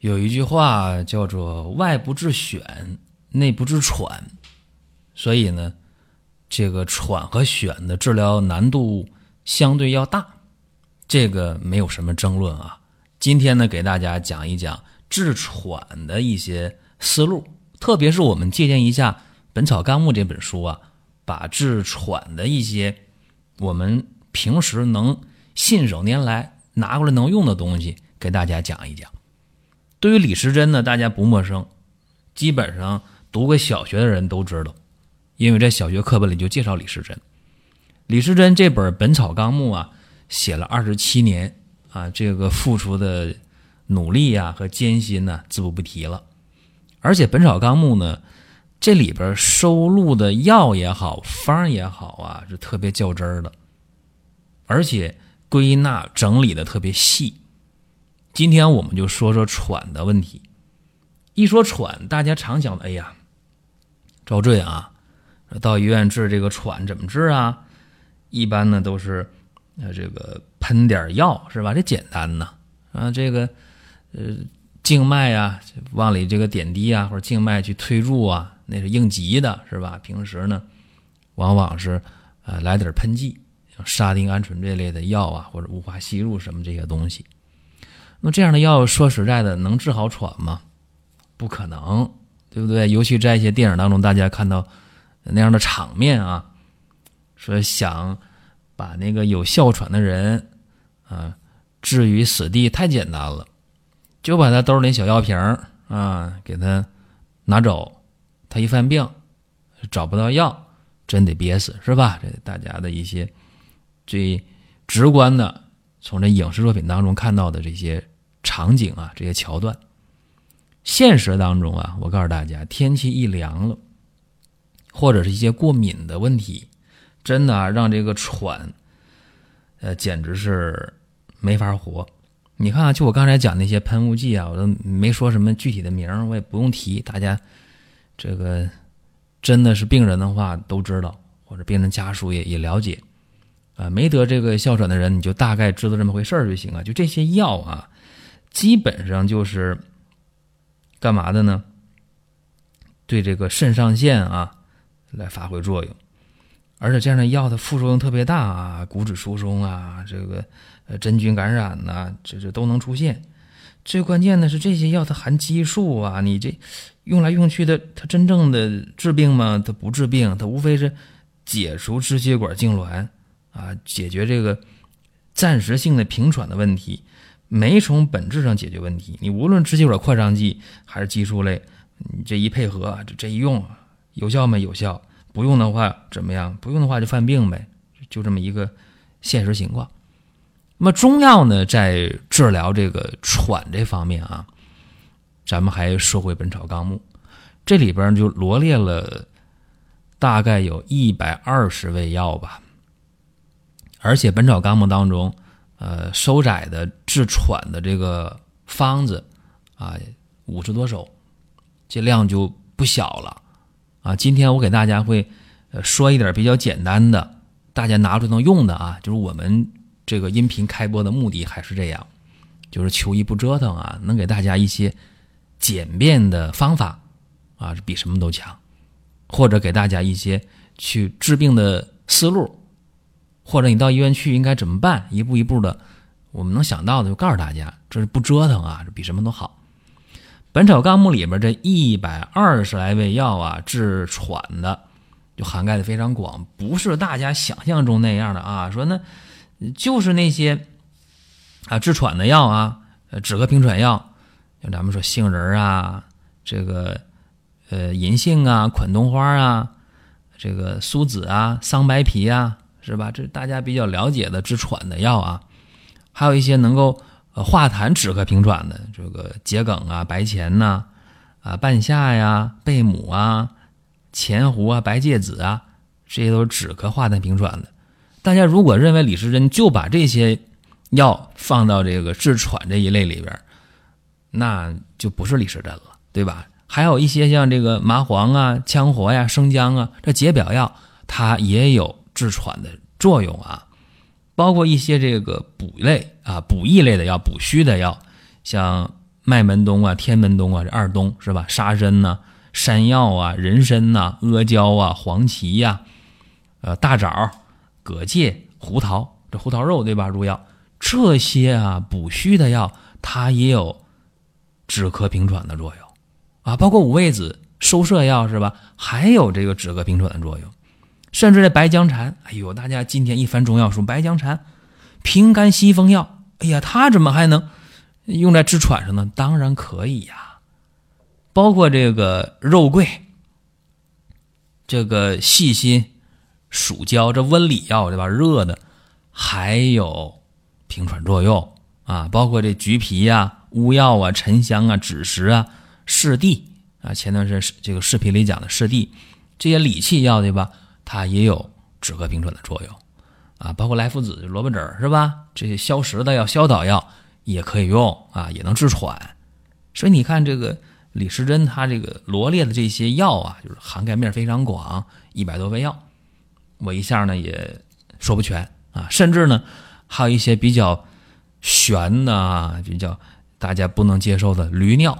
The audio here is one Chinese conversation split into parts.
有一句话叫做“外不治癣，内不治喘”，所以呢，这个喘和癣的治疗难度相对要大，这个没有什么争论啊。今天呢，给大家讲一讲治喘的一些思路，特别是我们借鉴一下《本草纲目》这本书啊，把治喘的一些我们平时能信手拈来拿过来能用的东西，给大家讲一讲。对于李时珍呢，大家不陌生，基本上读过小学的人都知道，因为在小学课本里就介绍李时珍。李时珍这本《本草纲目》啊，写了二十七年啊，这个付出的努力呀和艰辛呢，自不不提了。而且《本草纲目》呢，这里边收录的药也好，方也好啊，是特别较真儿的，而且归纳整理的特别细。今天我们就说说喘的问题。一说喘，大家常想的，哎呀，赵坠啊，到医院治这个喘怎么治啊？一般呢都是呃这个喷点药是吧？这简单呐啊，这个呃静脉啊往里这个点滴啊，或者静脉去推注啊，那是应急的是吧？平时呢往往是呃来点喷剂，像沙丁胺醇这类的药啊，或者雾化吸入什么这些东西。那这样的药，说实在的，能治好喘吗？不可能，对不对？尤其在一些电影当中，大家看到那样的场面啊，说想把那个有哮喘的人啊置于死地，太简单了，就把他兜里小药瓶啊给他拿走，他一犯病找不到药，真得憋死，是吧？这大家的一些最直观的。从这影视作品当中看到的这些场景啊，这些桥段，现实当中啊，我告诉大家，天气一凉了，或者是一些过敏的问题，真的啊，让这个喘，呃，简直是没法活。你看，就我刚才讲那些喷雾剂啊，我都没说什么具体的名儿，我也不用提，大家这个真的是病人的话都知道，或者病人家属也也了解。啊，没得这个哮喘的人，你就大概知道这么回事儿就行啊。就这些药啊，基本上就是干嘛的呢？对这个肾上腺啊来发挥作用，而且这样的药的副作用特别大啊，骨质疏松啊，这个呃真菌感染呐，这这都能出现。最关键的是这些药它含激素啊，你这用来用去的，它真正的治病吗？它不治病，它无非是解除支气管痉挛。啊，解决这个暂时性的平喘的问题，没从本质上解决问题。你无论支气管扩张剂还是激素类，你这一配合，这这一用，有效没有效？不用的话怎么样？不用的话就犯病呗，就这么一个现实情况。那么中药呢，在治疗这个喘这方面啊，咱们还说回《本草纲目》，这里边就罗列了大概有一百二十味药吧。而且《本草纲目》当中，呃，收窄的治喘的这个方子啊，五十多首，这量就不小了啊。今天我给大家会呃说一点比较简单的，大家拿出能用的啊，就是我们这个音频开播的目的还是这样，就是求医不折腾啊，能给大家一些简便的方法啊，比什么都强，或者给大家一些去治病的思路。或者你到医院去应该怎么办？一步一步的，我们能想到的就告诉大家，这是不折腾啊，这比什么都好。《本草纲目》里边这一百二十来味药啊，治喘的就涵盖的非常广，不是大家想象中那样的啊。说那就是那些啊治喘的药啊，止咳平喘药，像咱们说杏仁啊，这个呃银杏啊、款冬花啊，这个苏子啊、桑白皮啊。是吧？这是大家比较了解的治喘的药啊，还有一些能够呃化痰止咳平喘的，这个桔梗啊、白钱呐、啊半夏呀、贝母啊、前胡啊、白芥子啊，这些都是止咳化痰平喘的。大家如果认为李时珍就把这些药放到这个治喘这一类里边，那就不是李时珍了，对吧？还有一些像这个麻黄啊、羌活呀、生姜啊，这解表药它也有治喘的作用啊。包括一些这个补类啊、补益类的药、补虚的药，像麦门冬啊、天门冬啊，这二冬是吧？沙参呐、山药啊、人参呐、阿胶啊、黄芪呀、呃大枣、葛芥、胡桃，这胡桃肉对吧？入药这些啊补虚的药，它也有止咳平喘的作用啊。包括五味子收摄药是吧？还有这个止咳平喘的作用。甚至这白僵蝉，哎呦，大家今天一翻中药书，白僵蝉平肝息风药，哎呀，它怎么还能用在治喘上呢？当然可以呀。包括这个肉桂、这个细辛、蜀椒，这温里药对吧？热的还有平喘作用啊。包括这橘皮呀、乌药啊、沉香啊、枳实啊、柿地啊，前段时间这个视频里讲的柿地，这些理气药对吧？它也有止咳平喘的作用啊。包括莱菔子、萝卜籽是吧？这些消食的药、消导药也可以用啊，也能治喘。所以你看这个。李时珍他这个罗列的这些药啊，就是涵盖面非常广，一百多味药，我一下呢也说不全啊。甚至呢，还有一些比较玄的啊，比较大家不能接受的驴尿、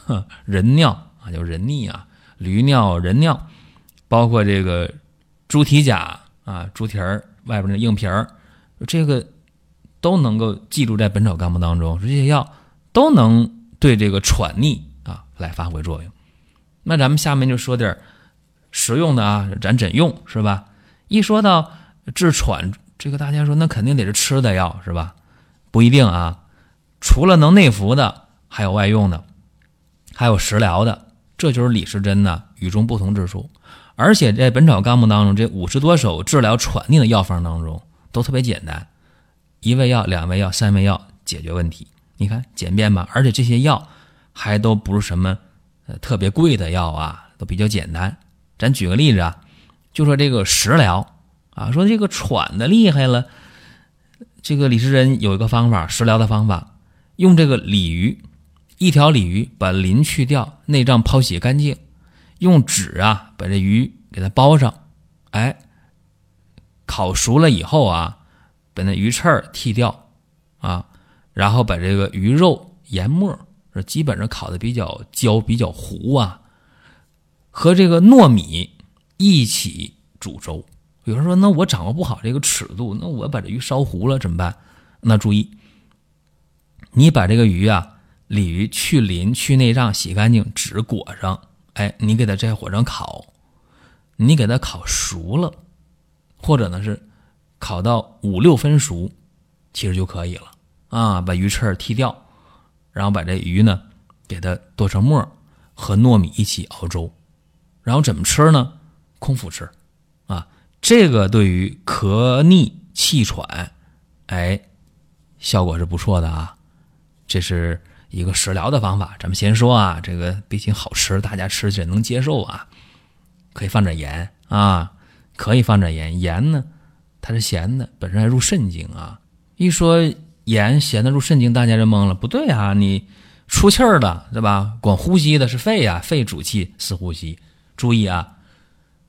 人尿啊，叫人溺啊，驴尿、人尿，包括这个猪蹄甲啊，猪蹄儿外边的硬皮儿，这个都能够记录在《本草纲目》当中，这些药都能对这个喘逆。啊，来发挥作用。那咱们下面就说点实用的啊，咱怎用是吧？一说到治喘，这个大家说那肯定得是吃的药是吧？不一定啊，除了能内服的，还有外用的，还有食疗的。这就是李时珍呢与众不同之处。而且在《本草纲目》当中，这五十多首治疗喘逆的药方当中，都特别简单，一味药、两味药、三味药解决问题。你看简便吧？而且这些药。还都不是什么呃特别贵的药啊，都比较简单。咱举个例子啊，就说这个食疗啊，说这个喘的厉害了，这个李时珍有一个方法，食疗的方法，用这个鲤鱼，一条鲤鱼把鳞去掉，内脏抛洗干净，用纸啊把这鱼给它包上，哎，烤熟了以后啊，把那鱼刺儿剔掉啊，然后把这个鱼肉研末。这基本上烤的比较焦、比较糊啊，和这个糯米一起煮粥。有人说：“那我掌握不好这个尺度，那我把这鱼烧糊了怎么办？”那注意，你把这个鱼啊，鲤鱼去鳞、去内脏，洗干净，纸裹上，哎，你给它在火上烤，你给它烤熟了，或者呢是烤到五六分熟，其实就可以了啊。把鱼刺剔掉。然后把这鱼呢，给它剁成末，和糯米一起熬粥，然后怎么吃呢？空腹吃，啊，这个对于咳逆气喘，哎，效果是不错的啊。这是一个食疗的方法。咱们先说啊，这个毕竟好吃，大家吃起来能接受啊。可以放点盐啊，可以放点盐。盐呢，它是咸的，本身还入肾经啊。一说。盐咸的入肾经，大家就懵了。不对啊，你出气儿的对吧？管呼吸的是肺呀，肺主气司呼吸。注意啊，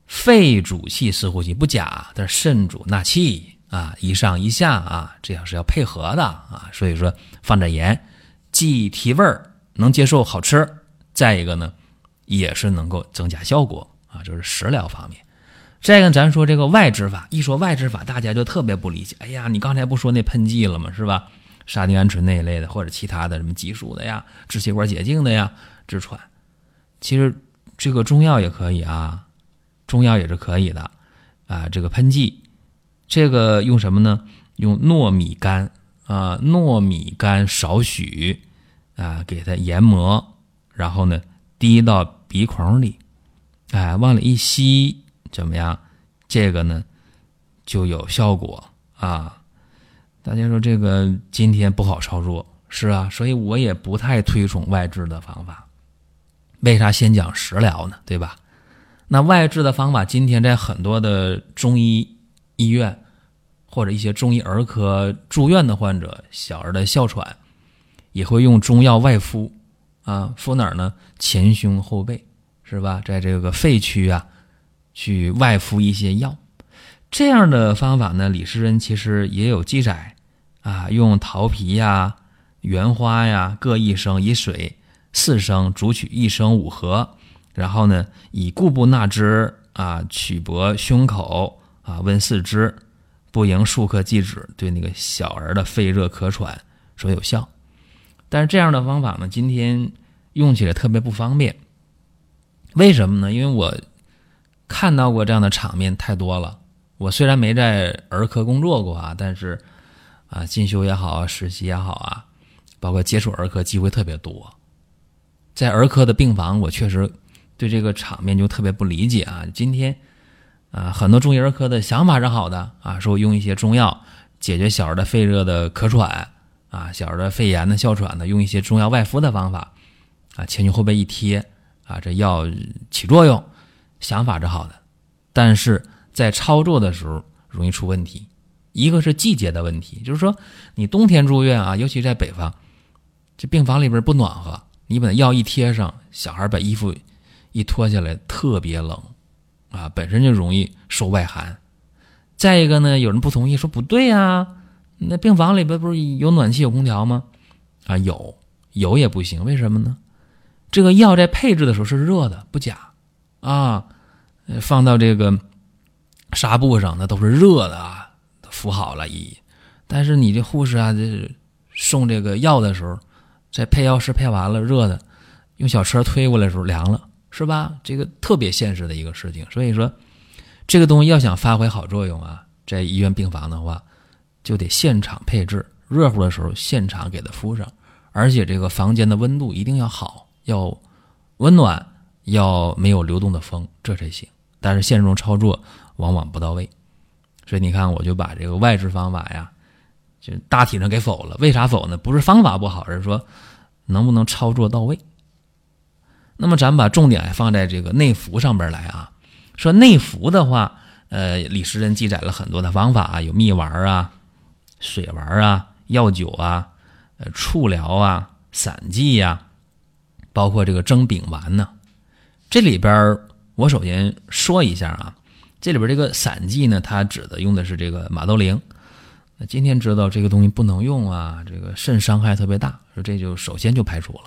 肺主气司呼吸不假，但是肾主纳气啊，一上一下啊，这样是要配合的啊。所以说放点盐，既提味儿，能接受，好吃。再一个呢，也是能够增加效果啊，就是食疗方面。再一个，咱说这个外治法，一说外治法，大家就特别不理解。哎呀，你刚才不说那喷剂了吗？是吧？沙丁胺醇那一类的，或者其他的什么激素的呀、支气管解痉的呀、治喘，其实这个中药也可以啊，中药也是可以的啊。这个喷剂，这个用什么呢？用糯米干啊，糯米干少许啊，给它研磨，然后呢滴到鼻孔里，哎，往里一吸。怎么样？这个呢就有效果啊！大家说这个今天不好操作，是啊，所以我也不太推崇外治的方法。为啥先讲食疗呢？对吧？那外治的方法，今天在很多的中医医院或者一些中医儿科住院的患者，小儿的哮喘，也会用中药外敷啊，敷哪儿呢？前胸后背，是吧？在这个肺区啊，去外敷一些药。这样的方法呢，李时珍其实也有记载啊，用桃皮呀、原花呀各一升，以水四升煮取一升五合，然后呢，以固步纳之啊，取薄胸口啊，温四肢，不盈数克即止，对那个小儿的肺热咳喘说有效。但是这样的方法呢，今天用起来特别不方便。为什么呢？因为我看到过这样的场面太多了。我虽然没在儿科工作过啊，但是啊，进修也好，实习也好啊，包括接触儿科机会特别多。在儿科的病房，我确实对这个场面就特别不理解啊。今天啊，很多中医儿科的想法是好的啊，说用一些中药解决小儿的肺热的咳喘啊，小儿的肺炎的哮喘的，用一些中药外敷的方法啊，前胸后背一贴啊，这药起作用，想法是好的，但是。在操作的时候容易出问题，一个是季节的问题，就是说你冬天住院啊，尤其在北方，这病房里边不暖和，你把药一贴上，小孩把衣服一脱下来，特别冷啊，本身就容易受外寒。再一个呢，有人不同意，说不对呀，那病房里边不是有暖气有空调吗？啊，有有也不行，为什么呢？这个药在配置的时候是热的，不假啊，放到这个。纱布上那都是热的啊，敷好了一，但是你这护士啊，这送这个药的时候，在配药师配完了热的，用小车推过来的时候凉了，是吧？这个特别现实的一个事情。所以说，这个东西要想发挥好作用啊，在医院病房的话，就得现场配置，热乎的时候现场给它敷上，而且这个房间的温度一定要好，要温暖，要没有流动的风，这才行。但是现实中操作。往往不到位，所以你看，我就把这个外治方法呀，就大体上给否了。为啥否呢？不是方法不好，而是说能不能操作到位。那么咱把重点放在这个内服上边来啊。说内服的话，呃，李时珍记载了很多的方法啊，有蜜丸啊、水丸啊、药酒啊、呃触疗啊、散剂呀，包括这个蒸丙丸呢。这里边我首先说一下啊。这里边这个散剂呢，它指的用的是这个马兜铃。那今天知道这个东西不能用啊，这个肾伤害特别大，说这就首先就排除了。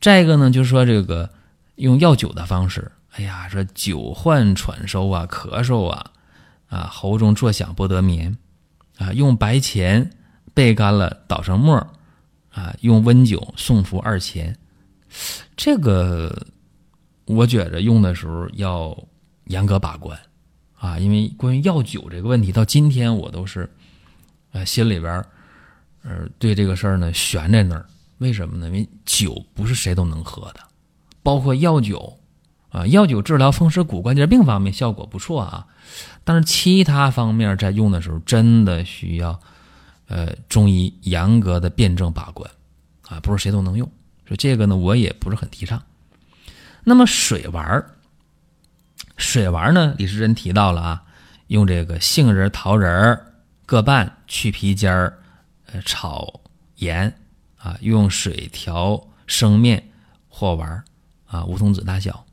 再一个呢，就是说这个用药酒的方式，哎呀，说久患喘收啊、咳嗽啊，啊喉中作响不得眠，啊用白钱焙干了捣成沫儿，啊用温酒送服二钱。这个我觉着用的时候要严格把关。啊，因为关于药酒这个问题，到今天我都是，呃，心里边儿，呃，对这个事儿呢悬在那儿。为什么呢？因为酒不是谁都能喝的，包括药酒，啊，药酒治疗风湿骨关节病方面效果不错啊，但是其他方面在用的时候，真的需要，呃，中医严格的辩证把关，啊，不是谁都能用。所以这个呢，我也不是很提倡。那么水丸儿。水丸儿呢？李时珍提到了啊，用这个杏仁、桃仁各半，去皮尖儿，呃，炒盐啊，用水调生面或丸儿啊，梧桐子大小。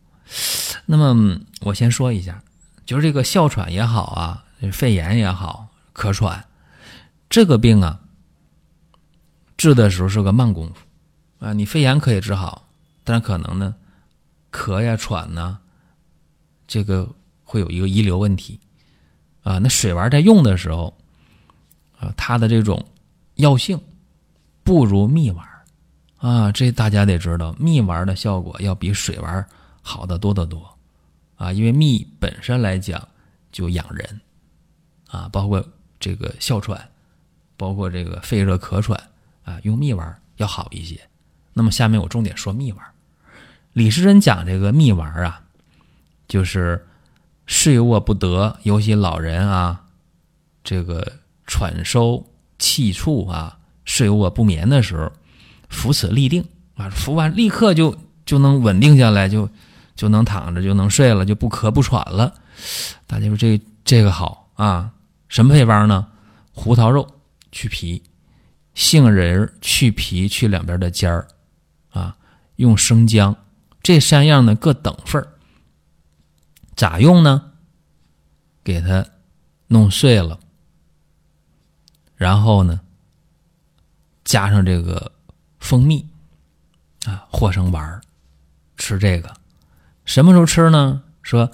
那么我先说一下，就是这个哮喘也好啊，肺炎也好，咳喘这个病啊，治的时候是个慢功夫啊。你肺炎可以治好，但可能呢，咳呀、喘呢。这个会有一个遗留问题，啊，那水丸在用的时候，啊，它的这种药性不如蜜丸，啊，这大家得知道，蜜丸的效果要比水丸好的多得多，啊，因为蜜本身来讲就养人，啊，包括这个哮喘，包括这个肺热咳喘，啊，用蜜丸要好一些。那么下面我重点说蜜丸，李时珍讲这个蜜丸啊。就是睡卧不得，尤其老人啊，这个喘收气促啊，睡卧不眠的时候，服此立定啊，服完立刻就就能稳定下来，就就能躺着就能睡了，就不咳不喘了。大家说这这个好啊？什么配方呢？胡桃肉去皮，杏仁去皮去两边的尖儿，啊，用生姜，这三样呢各等份儿。咋用呢？给它弄碎了，然后呢，加上这个蜂蜜，啊，和成丸儿，吃这个。什么时候吃呢？说。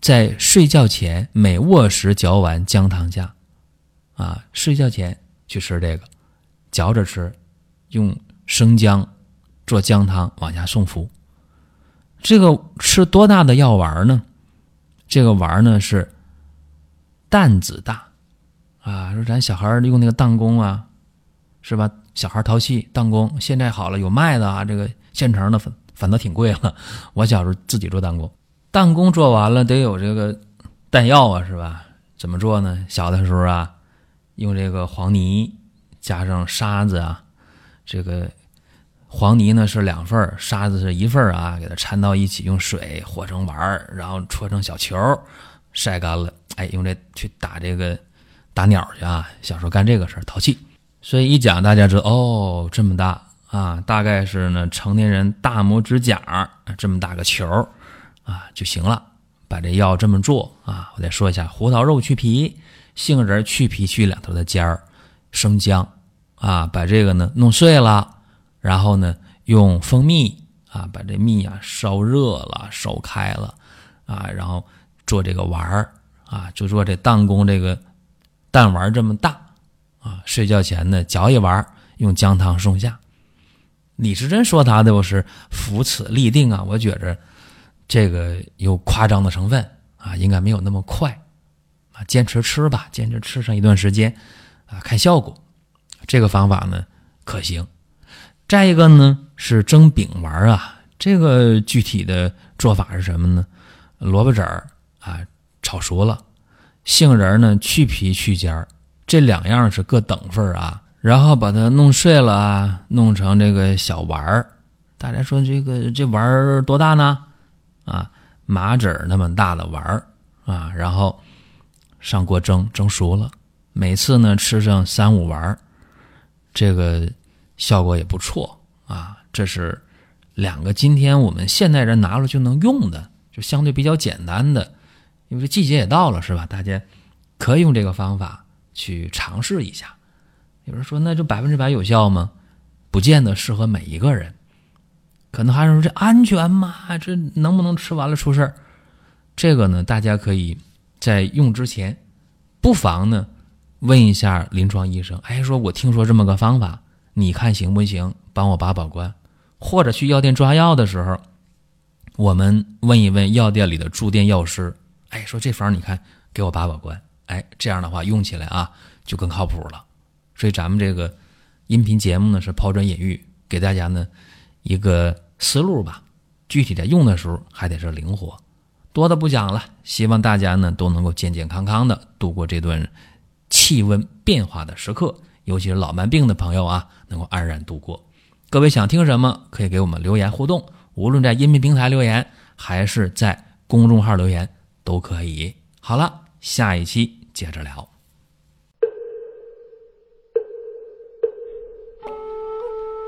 在睡觉前每卧时嚼完姜汤下，啊，睡觉前去吃这个，嚼着吃，用生姜做姜汤往下送服。这个吃多大的药丸呢？这个丸呢是担子大，啊，说咱小孩用那个弹弓啊，是吧？小孩淘气弹弓，现在好了，有卖的啊，这个现成的粉反倒挺贵了。我小时候自己做弹弓。弹弓做完了得有这个弹药啊，是吧？怎么做呢？小的时候啊，用这个黄泥加上沙子啊，这个黄泥呢是两份沙子是一份啊，给它掺到一起，用水和成丸儿，然后搓成小球，晒干了，哎，用这去打这个打鸟去啊。小时候干这个事淘气，所以一讲大家知道哦，这么大啊，大概是呢成年人大拇指甲这么大个球。啊就行了，把这药这么做啊！我再说一下：胡桃肉去皮，杏仁去皮去两头的尖儿，生姜啊，把这个呢弄碎了，然后呢用蜂蜜啊把这蜜啊烧热了烧开了啊，然后做这个丸儿啊，就做这弹弓这个弹丸这么大啊，睡觉前呢嚼一丸，用姜汤送下。李时珍说他的我是扶此立定啊，我觉着。这个有夸张的成分啊，应该没有那么快啊，坚持吃吧，坚持吃上一段时间啊，看效果。这个方法呢可行。再一个呢是蒸饼丸啊，这个具体的做法是什么呢？萝卜籽儿啊炒熟了，杏仁呢去皮去尖儿，这两样是各等份啊，然后把它弄碎了啊，弄成这个小丸儿。大家说这个这丸儿多大呢？啊，麻籽那么大的丸儿啊，然后上锅蒸，蒸熟了。每次呢吃上三五丸儿，这个效果也不错啊。这是两个今天我们现代人拿了就能用的，就相对比较简单的。因为季节也到了，是吧？大家可以用这个方法去尝试一下。有人说，那就百分之百有效吗？不见得适合每一个人。可能还是说这安全吗？这能不能吃完了出事儿？这个呢，大家可以在用之前，不妨呢问一下临床医生。哎，说我听说这么个方法，你看行不行？帮我把把关。或者去药店抓药的时候，我们问一问药店里的驻店药师。哎，说这方你看给我把把关。哎，这样的话用起来啊就更靠谱了。所以咱们这个音频节目呢是抛砖引玉，给大家呢一个。思路吧，具体在用的时候还得是灵活，多的不讲了。希望大家呢都能够健健康康的度过这段气温变化的时刻，尤其是老慢病的朋友啊，能够安然度过。各位想听什么，可以给我们留言互动，无论在音频平台留言还是在公众号留言都可以。好了，下一期接着聊。